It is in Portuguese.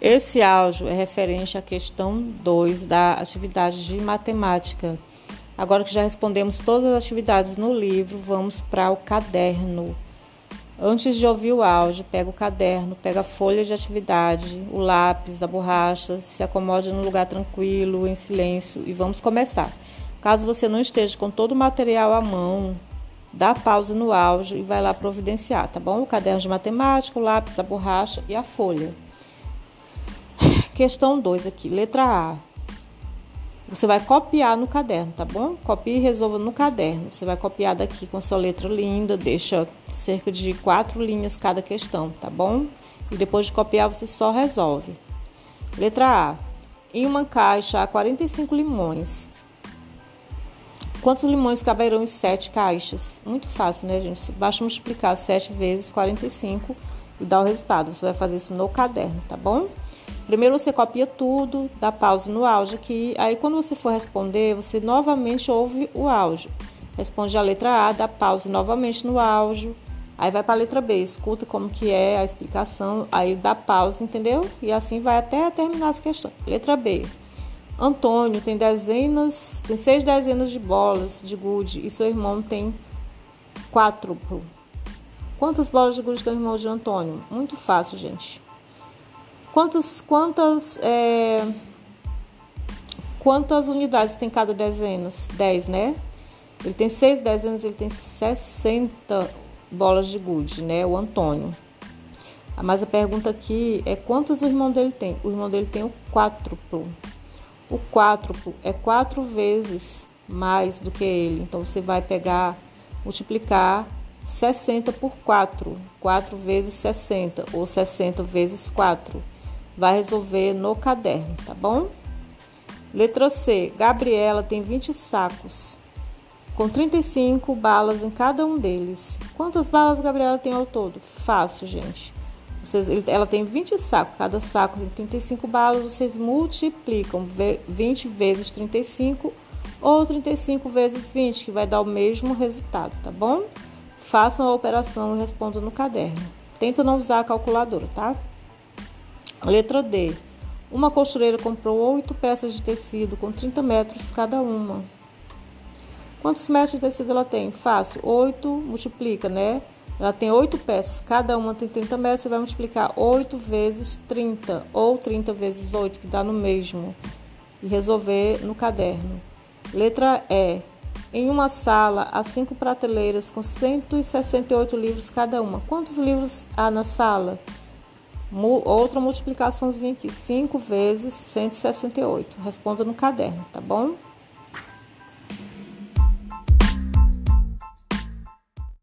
Esse áudio é referente à questão 2 da atividade de matemática. Agora que já respondemos todas as atividades no livro, vamos para o caderno. Antes de ouvir o áudio, pega o caderno, pega a folha de atividade, o lápis, a borracha, se acomode num lugar tranquilo, em silêncio e vamos começar. Caso você não esteja com todo o material à mão, dá pausa no áudio e vai lá providenciar, tá bom? O caderno de matemática, o lápis, a borracha e a folha. Questão 2 aqui, letra A. Você vai copiar no caderno, tá bom? Copie e resolva no caderno. Você vai copiar daqui com a sua letra linda, deixa cerca de quatro linhas cada questão, tá bom? E depois de copiar, você só resolve. Letra A. Em uma caixa há 45 limões. Quantos limões caberão em sete caixas? Muito fácil, né, gente? Basta multiplicar 7 vezes 45 e dar o resultado. Você vai fazer isso no caderno, tá bom? Primeiro você copia tudo, dá pausa no áudio aqui. Aí quando você for responder, você novamente ouve o áudio. Responde a letra A, dá pausa novamente no áudio. Aí vai para a letra B, escuta como que é a explicação, aí dá pausa, entendeu? E assim vai até terminar as questões. Letra B. Antônio tem dezenas, tem seis dezenas de bolas de gude e seu irmão tem quatro. Quantas bolas de gude tem o irmão de Antônio? Muito fácil, gente. Quantas, quantas, é, quantas unidades tem cada dezenas? 10, né? Ele tem seis dezenas, ele tem 60 bolas de gude, né? O Antônio. Mas a pergunta aqui é quantas o irmão dele tem? O irmão dele tem o quádruplo. O quádruplo é quatro vezes mais do que ele. Então você vai pegar, multiplicar 60 por 4. 4 vezes 60 ou 60 vezes 4 vai resolver no caderno, tá bom? Letra C. Gabriela tem 20 sacos, com 35 balas em cada um deles. Quantas balas Gabriela tem ao todo? Fácil, gente. Vocês, ela tem 20 sacos, cada saco tem 35 balas, vocês multiplicam 20 vezes 35 ou 35 vezes 20, que vai dar o mesmo resultado, tá bom? Façam a operação e respondam no caderno. Tenta não usar a calculadora, tá? Letra D. Uma costureira comprou oito peças de tecido com 30 metros cada uma. Quantos metros de tecido ela tem? Fácil. 8 multiplica, né? Ela tem oito peças, cada uma tem 30 metros, você vai multiplicar 8 vezes 30, ou 30 vezes 8, que dá no mesmo, e resolver no caderno. Letra E. Em uma sala, há cinco prateleiras com 168 livros cada uma. Quantos livros há na sala? Outra multiplicaçãozinha aqui, 5 vezes 168. Responda no caderno, tá bom?